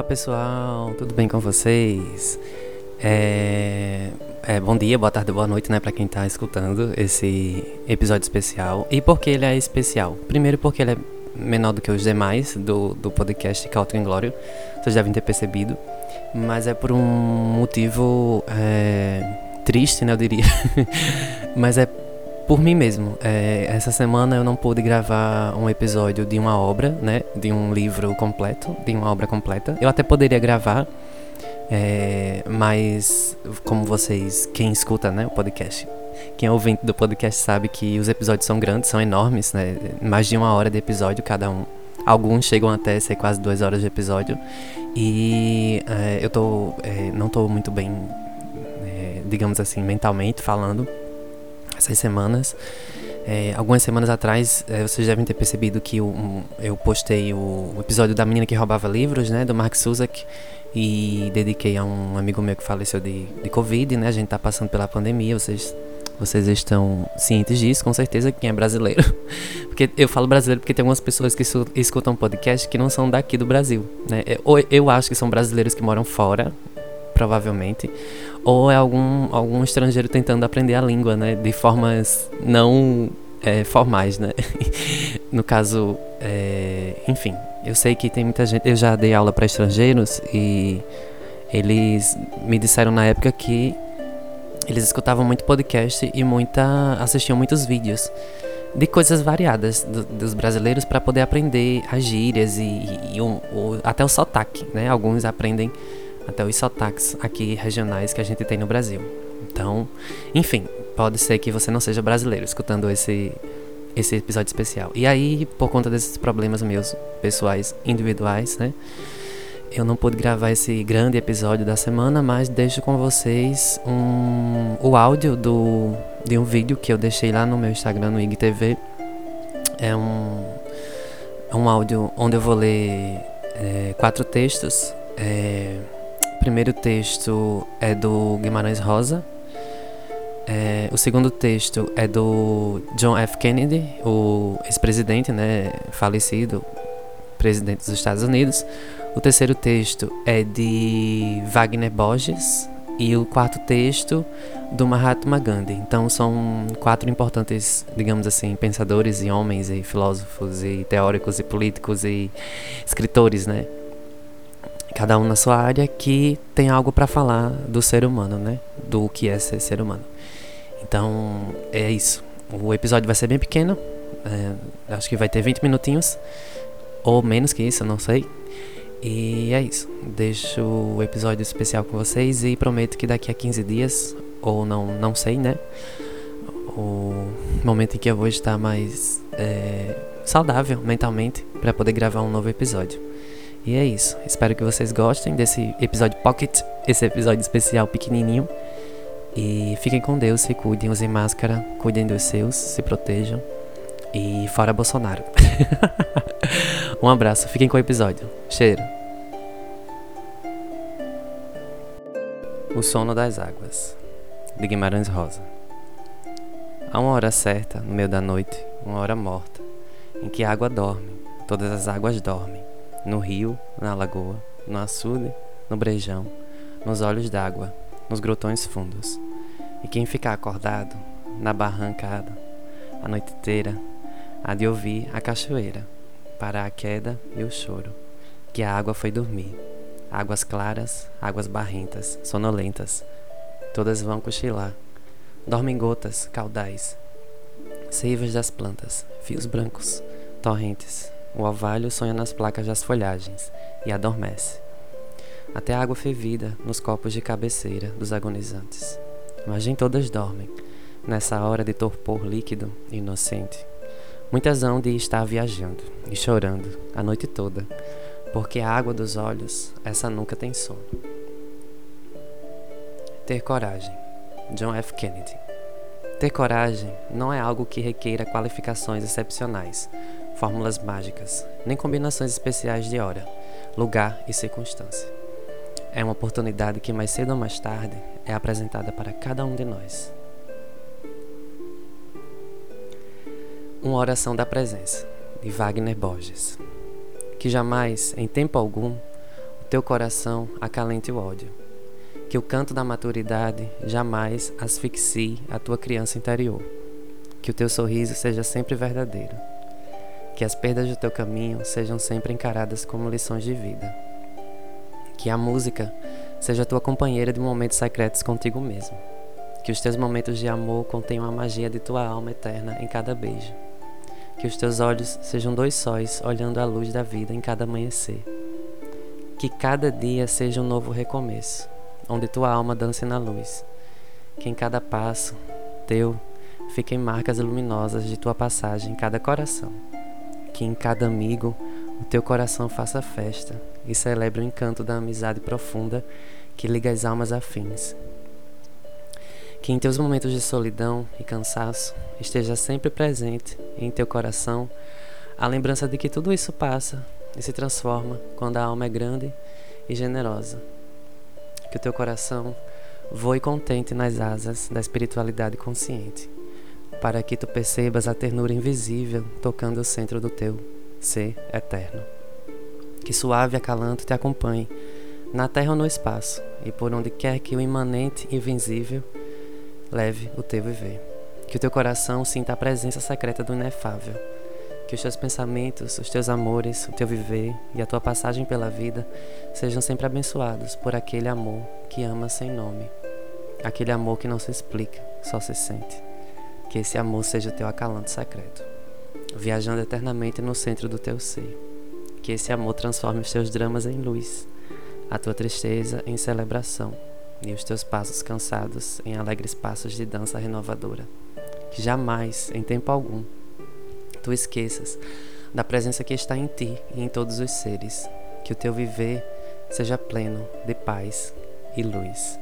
Olá pessoal, tudo bem com vocês? É... é... bom dia, boa tarde, boa noite, né, para quem tá escutando esse episódio especial. E por que ele é especial? Primeiro, porque ele é menor do que os demais do, do podcast Cautio Inglório, vocês devem ter percebido, mas é por um motivo é... triste, né, eu diria, mas é por mim mesmo. É, essa semana eu não pude gravar um episódio de uma obra, né? De um livro completo, de uma obra completa. Eu até poderia gravar, é, mas como vocês, quem escuta, né, o podcast, quem é ouvinte do podcast sabe que os episódios são grandes, são enormes, né? Mais de uma hora de episódio cada um. Alguns chegam até ser quase duas horas de episódio. E é, eu tô, é, não tô muito bem, é, digamos assim, mentalmente falando essas semanas. É, algumas semanas atrás, é, vocês devem ter percebido que eu, eu postei o, o, episódio da menina que roubava livros, né, do Mark Suzak, e dediquei a um amigo meu que faleceu de, de Covid, né, a gente tá passando pela pandemia, vocês, vocês estão cientes disso, com certeza, quem é brasileiro. porque eu falo brasileiro porque tem algumas pessoas que escutam podcast que não são daqui do Brasil, né, ou eu acho que são brasileiros que moram fora, provavelmente, ou é algum, algum estrangeiro tentando aprender a língua, né, de formas não é, formais, né. no caso, é, enfim, eu sei que tem muita gente. Eu já dei aula para estrangeiros e eles me disseram na época que eles escutavam muito podcast e muita assistiam muitos vídeos de coisas variadas do, dos brasileiros para poder aprender as gírias e, e, e o, até o sotaque, né? Alguns aprendem até os sotaques aqui regionais que a gente tem no Brasil. Então, enfim, pode ser que você não seja brasileiro escutando esse esse episódio especial. E aí, por conta desses problemas meus pessoais individuais, né? Eu não pude gravar esse grande episódio da semana, mas deixo com vocês um, o áudio do, de um vídeo que eu deixei lá no meu Instagram, no IGTV. É um, é um áudio onde eu vou ler é, quatro textos. É, primeiro texto é do Guimarães Rosa. É, o segundo texto é do John F. Kennedy, o ex-presidente, né, falecido, presidente dos Estados Unidos. O terceiro texto é de Wagner Borges e o quarto texto do Mahatma Gandhi. Então são quatro importantes, digamos assim, pensadores e homens e filósofos e teóricos e políticos e escritores, né, cada um na sua área, que tem algo para falar do ser humano, né? Do que é ser ser humano. Então, é isso. O episódio vai ser bem pequeno. É, acho que vai ter 20 minutinhos. Ou menos que isso, não sei. E é isso. Deixo o episódio especial com vocês e prometo que daqui a 15 dias, ou não, não sei, né? O momento em que eu vou estar mais é, saudável mentalmente para poder gravar um novo episódio. E é isso. Espero que vocês gostem desse episódio pocket, esse episódio especial pequenininho. E fiquem com Deus, se cuidem, usem máscara, cuidem dos seus, se protejam. E fora Bolsonaro. um abraço, fiquem com o episódio. Cheiro. O sono das águas, de Guimarães Rosa. Há uma hora certa, no meio da noite, uma hora morta, em que a água dorme, todas as águas dormem no rio, na lagoa, no açude, no brejão, nos olhos d'água, nos grotões fundos. E quem ficar acordado, na barrancada, a noite inteira, há de ouvir a cachoeira, para a queda e o choro, que a água foi dormir. Águas claras, águas barrentas, sonolentas, todas vão cochilar. Dormem gotas, caudais, seivas das plantas, fios brancos, torrentes, o orvalho sonha nas placas das folhagens e adormece. Até a água fervida nos copos de cabeceira dos agonizantes. Mas nem todas dormem, nessa hora de torpor líquido e inocente. Muitas hão de estar viajando e chorando a noite toda, porque a água dos olhos, essa nunca tem sono. Ter coragem. John F. Kennedy. Ter coragem não é algo que requeira qualificações excepcionais, fórmulas mágicas, nem combinações especiais de hora, lugar e circunstância. É uma oportunidade que mais cedo ou mais tarde é apresentada para cada um de nós. Uma oração da presença, de Wagner Borges. Que jamais, em tempo algum, o teu coração acalente o ódio. Que o canto da maturidade jamais asfixie a tua criança interior. Que o teu sorriso seja sempre verdadeiro. Que as perdas do teu caminho sejam sempre encaradas como lições de vida. Que a música seja tua companheira de momentos secretos contigo mesmo. Que os teus momentos de amor contenham a magia de tua alma eterna em cada beijo. Que os teus olhos sejam dois sóis olhando a luz da vida em cada amanhecer. Que cada dia seja um novo recomeço, onde tua alma dance na luz. Que em cada passo teu fiquem marcas luminosas de tua passagem em cada coração. Que em cada amigo o teu coração faça festa e celebre o encanto da amizade profunda que liga as almas afins. Que em teus momentos de solidão e cansaço esteja sempre presente em teu coração a lembrança de que tudo isso passa e se transforma quando a alma é grande e generosa. Que o teu coração voe contente nas asas da espiritualidade consciente, para que tu percebas a ternura invisível tocando o centro do teu ser eterno. Que suave acalanto te acompanhe na terra ou no espaço, e por onde quer que o imanente invisível leve o teu viver. Que o teu coração sinta a presença secreta do inefável. Que os teus pensamentos, os teus amores, o teu viver e a tua passagem pela vida sejam sempre abençoados por aquele amor que ama sem nome. Aquele amor que não se explica, só se sente. Que esse amor seja o teu acalanto secreto, viajando eternamente no centro do teu ser. Que esse amor transforme os teus dramas em luz, a tua tristeza em celebração e os teus passos cansados em alegres passos de dança renovadora. Que jamais, em tempo algum, tu esqueças da presença que está em ti e em todos os seres. Que o teu viver seja pleno de paz e luz.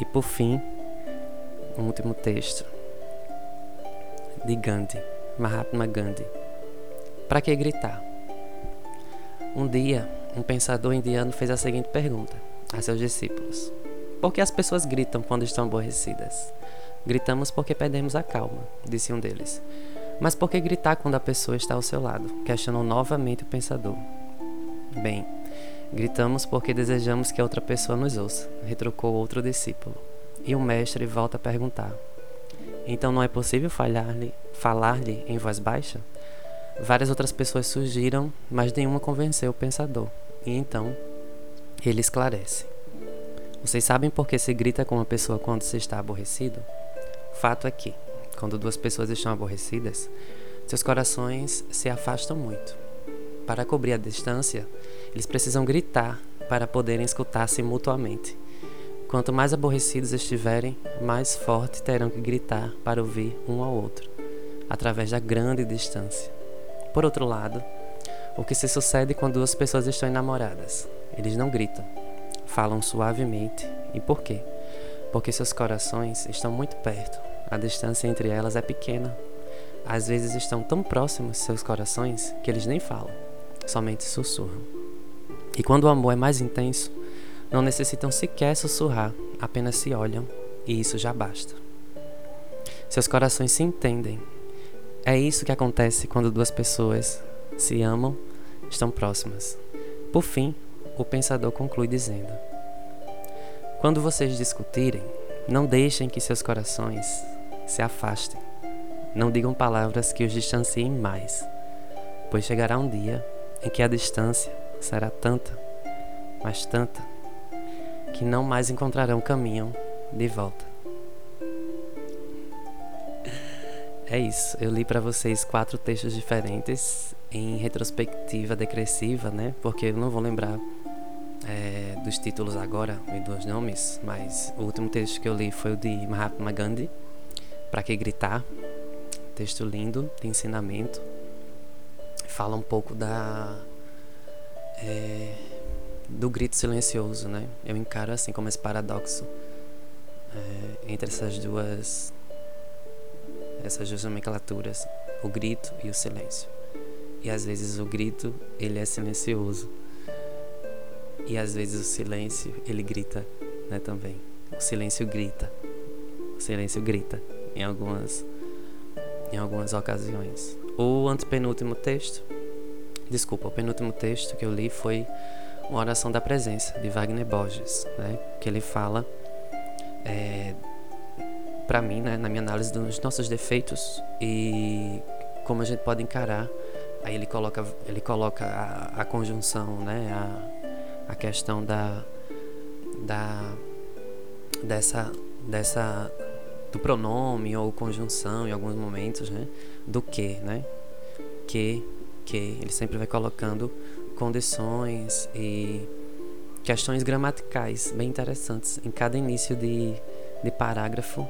E por fim, um último texto de Gandhi, Mahatma Gandhi. Para que gritar? Um dia, um pensador indiano fez a seguinte pergunta a seus discípulos: por que as pessoas gritam quando estão aborrecidas? Gritamos porque perdemos a calma, disse um deles. Mas por que gritar quando a pessoa está ao seu lado? Questionou novamente o pensador. Bem, gritamos porque desejamos que a outra pessoa nos ouça, retrucou outro discípulo. E o mestre volta a perguntar: Então não é possível falar-lhe falar em voz baixa? Várias outras pessoas surgiram, mas nenhuma convenceu o pensador. E então ele esclarece. Vocês sabem por que se grita com uma pessoa quando se está aborrecido? Fato é que, quando duas pessoas estão aborrecidas, seus corações se afastam muito. Para cobrir a distância, eles precisam gritar para poderem escutar-se mutuamente. Quanto mais aborrecidos estiverem, mais forte terão que gritar para ouvir um ao outro, através da grande distância. Por outro lado, o que se sucede quando duas pessoas estão enamoradas? Eles não gritam, falam suavemente. E por quê? Porque seus corações estão muito perto, a distância entre elas é pequena. Às vezes estão tão próximos seus corações que eles nem falam, somente sussurram. E quando o amor é mais intenso, não necessitam sequer sussurrar, apenas se olham e isso já basta. Seus corações se entendem. É isso que acontece quando duas pessoas se amam, estão próximas. Por fim, o pensador conclui dizendo: Quando vocês discutirem, não deixem que seus corações se afastem. Não digam palavras que os distanciem mais, pois chegará um dia em que a distância será tanta, mas tanta, que não mais encontrarão caminho de volta. É isso, eu li para vocês quatro textos diferentes em retrospectiva decressiva, né? Porque eu não vou lembrar é, dos títulos agora e dos nomes, mas o último texto que eu li foi o de Mahatma Gandhi, Para Que Gritar? Texto lindo, de ensinamento. Fala um pouco da. É, do grito silencioso, né? Eu encaro assim como esse paradoxo é, entre essas duas. essas duas nomenclaturas, o grito e o silêncio. E às vezes o grito, ele é silencioso e às vezes o silêncio, ele grita, né, também. O silêncio grita. O silêncio grita em algumas em algumas ocasiões. O antepenúltimo texto Desculpa, o penúltimo texto que eu li foi uma oração da presença de Wagner Borges, né? Que ele fala é, para mim, né, na minha análise dos nossos defeitos e como a gente pode encarar. Aí ele coloca, ele coloca a, a conjunção, né, a, a questão da, da dessa dessa do pronome ou conjunção em alguns momentos, né, do que, né, que que ele sempre vai colocando condições e questões gramaticais bem interessantes em cada início de, de parágrafo,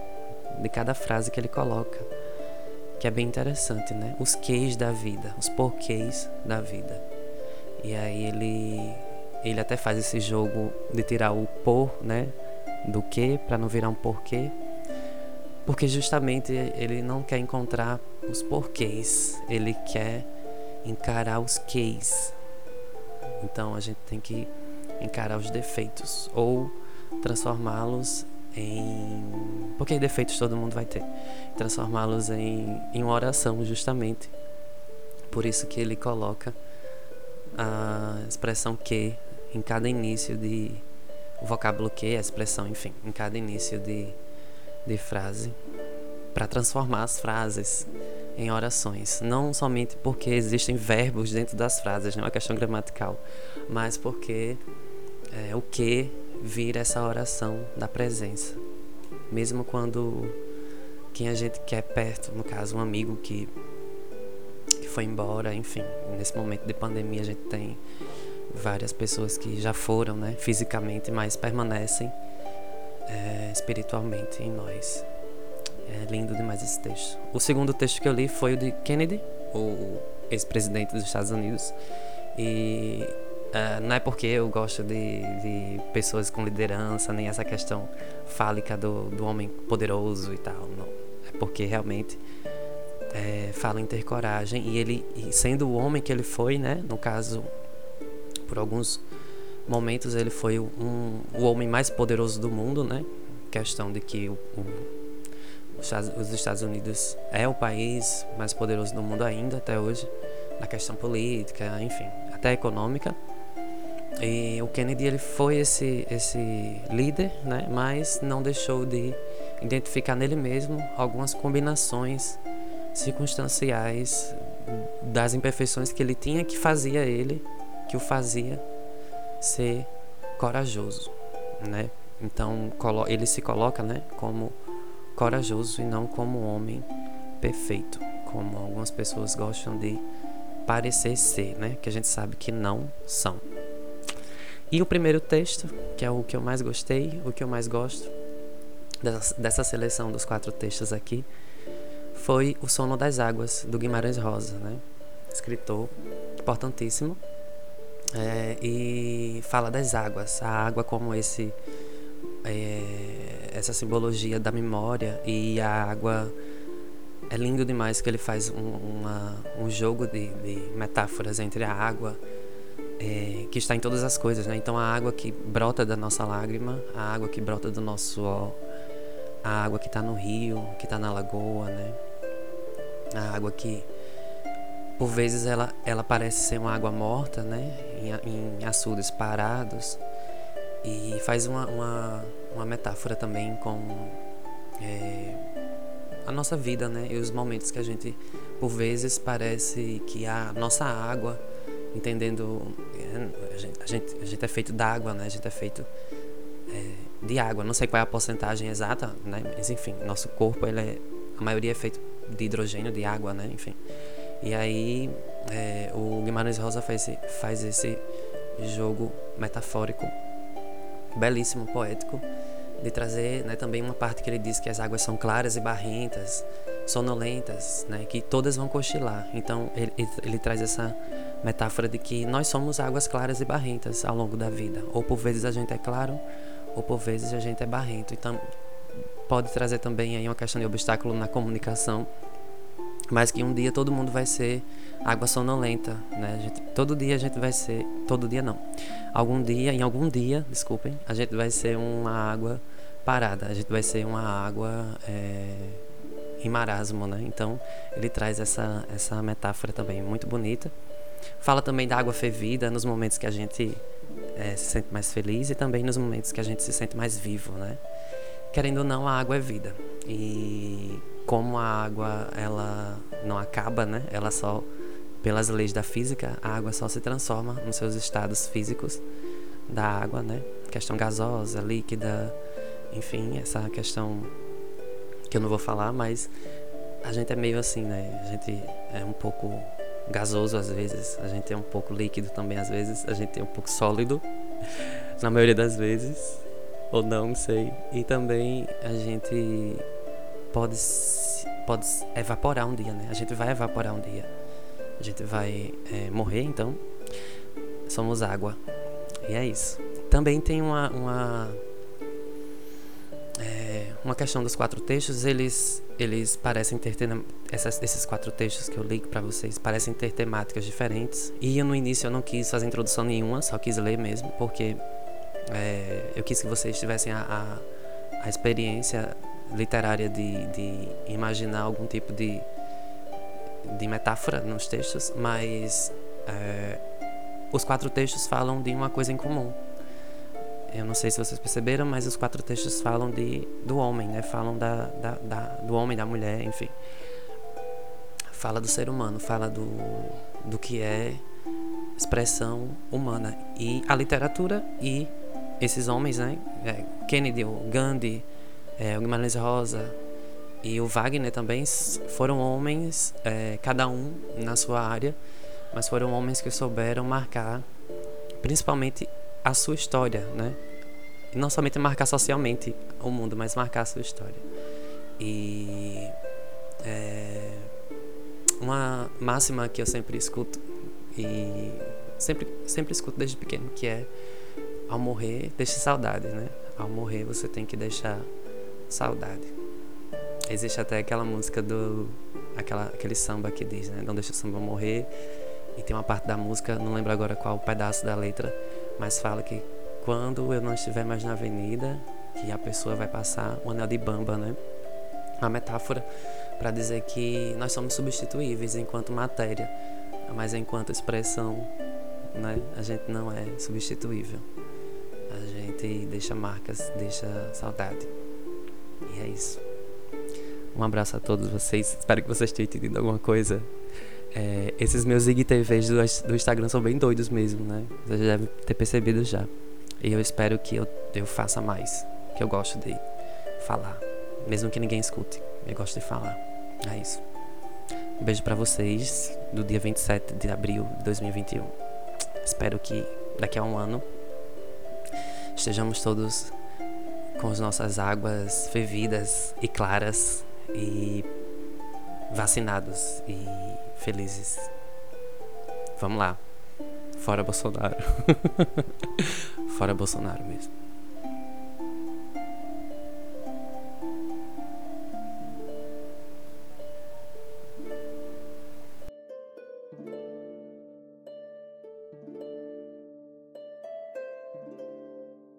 de cada frase que ele coloca, que é bem interessante, né? Os queis da vida, os porquês da vida. E aí ele ele até faz esse jogo de tirar o por, né, do que para não virar um porquê, porque justamente ele não quer encontrar os porquês, ele quer encarar os queis. Então a gente tem que encarar os defeitos ou transformá-los em. Porque defeitos todo mundo vai ter. Transformá-los em, em uma oração, justamente. Por isso que ele coloca a expressão que em cada início de. O vocábulo que, a expressão, enfim, em cada início de, de frase. Para transformar as frases em orações. Não somente porque existem verbos dentro das frases, não é uma questão gramatical, mas porque é, o que vira essa oração da presença. Mesmo quando quem a gente quer perto, no caso um amigo que, que foi embora, enfim, nesse momento de pandemia a gente tem várias pessoas que já foram, né, fisicamente, mas permanecem é, espiritualmente em nós. É lindo demais esse texto. O segundo texto que eu li foi o de Kennedy, o ex-presidente dos Estados Unidos. E uh, não é porque eu gosto de, de, pessoas com liderança, nem essa questão fálica do, do homem poderoso e tal. Não. É porque realmente é, fala em ter coragem. E ele, e sendo o homem que ele foi, né? No caso, por alguns momentos ele foi um, o homem mais poderoso do mundo, né? Questão de que o, o os Estados Unidos é o país mais poderoso do mundo ainda até hoje, na questão política, enfim, até econômica. E o Kennedy ele foi esse esse líder, né? Mas não deixou de identificar nele mesmo algumas combinações circunstanciais das imperfeições que ele tinha que fazia ele, que o fazia ser corajoso, né? Então ele se coloca, né, como corajoso e não como um homem perfeito, como algumas pessoas gostam de parecer ser, né? Que a gente sabe que não são. E o primeiro texto, que é o que eu mais gostei, o que eu mais gosto dessa, seleção dos quatro textos aqui, foi O Sono das Águas, do Guimarães Rosa, né? Escritor importantíssimo. É, e fala das águas, a água como esse é, essa simbologia da memória e a água é lindo demais que ele faz um, uma, um jogo de, de, metáforas entre a água é, que está em todas as coisas, né? Então a água que brota da nossa lágrima, a água que brota do nosso suor, a água que está no rio, que está na lagoa, né? A água que por vezes ela, ela parece ser uma água morta, né? Em, em açudes parados e faz uma, uma, uma metáfora também com é, a nossa vida, né? E os momentos que a gente, por vezes, parece que a nossa água, entendendo. É, a gente, a gente, a gente é feito d'água, né? A gente é feito é, de água. Não sei qual é a porcentagem exata, né? Mas enfim, nosso corpo, ele é, a maioria é feito de hidrogênio, de água, né? Enfim. E aí, é, o Guimarães Rosa faz faz esse jogo metafórico belíssimo, poético, de trazer né, também uma parte que ele diz que as águas são claras e barrentas, sonolentas, né, que todas vão cochilar. Então ele, ele, traz essa metáfora de que nós somos águas claras e barrentas ao longo da vida. Ou por vezes a gente é claro, ou por vezes a gente é barrento. Então pode trazer também aí uma questão de obstáculo na comunicação mas que um dia todo mundo vai ser água sonolenta, né? Gente, todo dia a gente vai ser, todo dia não. Algum dia, em algum dia, desculpem, a gente vai ser uma água parada, a gente vai ser uma água é, em marasmo, né? Então ele traz essa essa metáfora também muito bonita Fala também da água fervida nos momentos que a gente é, se sente mais feliz e também nos momentos que a gente se sente mais vivo, né? Querendo ou não, a água é vida. E como a água ela não acaba, né? Ela só pelas leis da física, a água só se transforma nos seus estados físicos da água, né? Questão gasosa, líquida, enfim, essa questão que eu não vou falar, mas a gente é meio assim, né? A gente é um pouco gasoso às vezes, a gente é um pouco líquido também às vezes, a gente é um pouco sólido na maioria das vezes, ou não, não sei. E também a gente pode pode evaporar um dia, né? A gente vai evaporar um dia. A gente vai é, morrer, então somos água. E é isso. Também tem uma, uma uma questão dos quatro textos, eles, eles parecem ter, essas, esses quatro textos que eu li para vocês parecem ter temáticas diferentes. E eu, no início eu não quis fazer introdução nenhuma, só quis ler mesmo, porque é, eu quis que vocês tivessem a, a, a experiência literária de, de imaginar algum tipo de, de metáfora nos textos, mas é, os quatro textos falam de uma coisa em comum eu não sei se vocês perceberam, mas os quatro textos falam de, do homem, né? Falam da, da, da, do homem, da mulher, enfim. Fala do ser humano, fala do, do que é expressão humana. E a literatura e esses homens, né? É, Kennedy, Gandhi, é, o Guimarães Rosa e o Wagner também foram homens, é, cada um na sua área, mas foram homens que souberam marcar principalmente a sua história, né? E não somente marcar socialmente o mundo, mas marcar a sua história. E é, uma máxima que eu sempre escuto e sempre sempre escuto desde pequeno, que é ao morrer, deixe saudade, né? Ao morrer você tem que deixar saudade. Existe até aquela música do aquela aquele samba que diz, né? Não deixa o samba morrer. E tem uma parte da música, não lembro agora qual pedaço da letra, mas fala que quando eu não estiver mais na avenida, que a pessoa vai passar o anel de bamba, né? Uma metáfora para dizer que nós somos substituíveis enquanto matéria, mas enquanto expressão, né? A gente não é substituível. A gente deixa marcas, deixa saudade. E é isso. Um abraço a todos vocês. Espero que vocês tenham entendido alguma coisa é, esses meus IGTVs do, do Instagram são bem doidos mesmo, né? Vocês já devem ter percebido já. E eu espero que eu, eu faça mais. Que eu gosto de falar. Mesmo que ninguém escute. Eu gosto de falar. É isso. Um beijo para vocês do dia 27 de abril de 2021. Espero que daqui a um ano estejamos todos com as nossas águas fervidas e claras e vacinados e felizes. Vamos lá. Fora Bolsonaro. Fora Bolsonaro mesmo.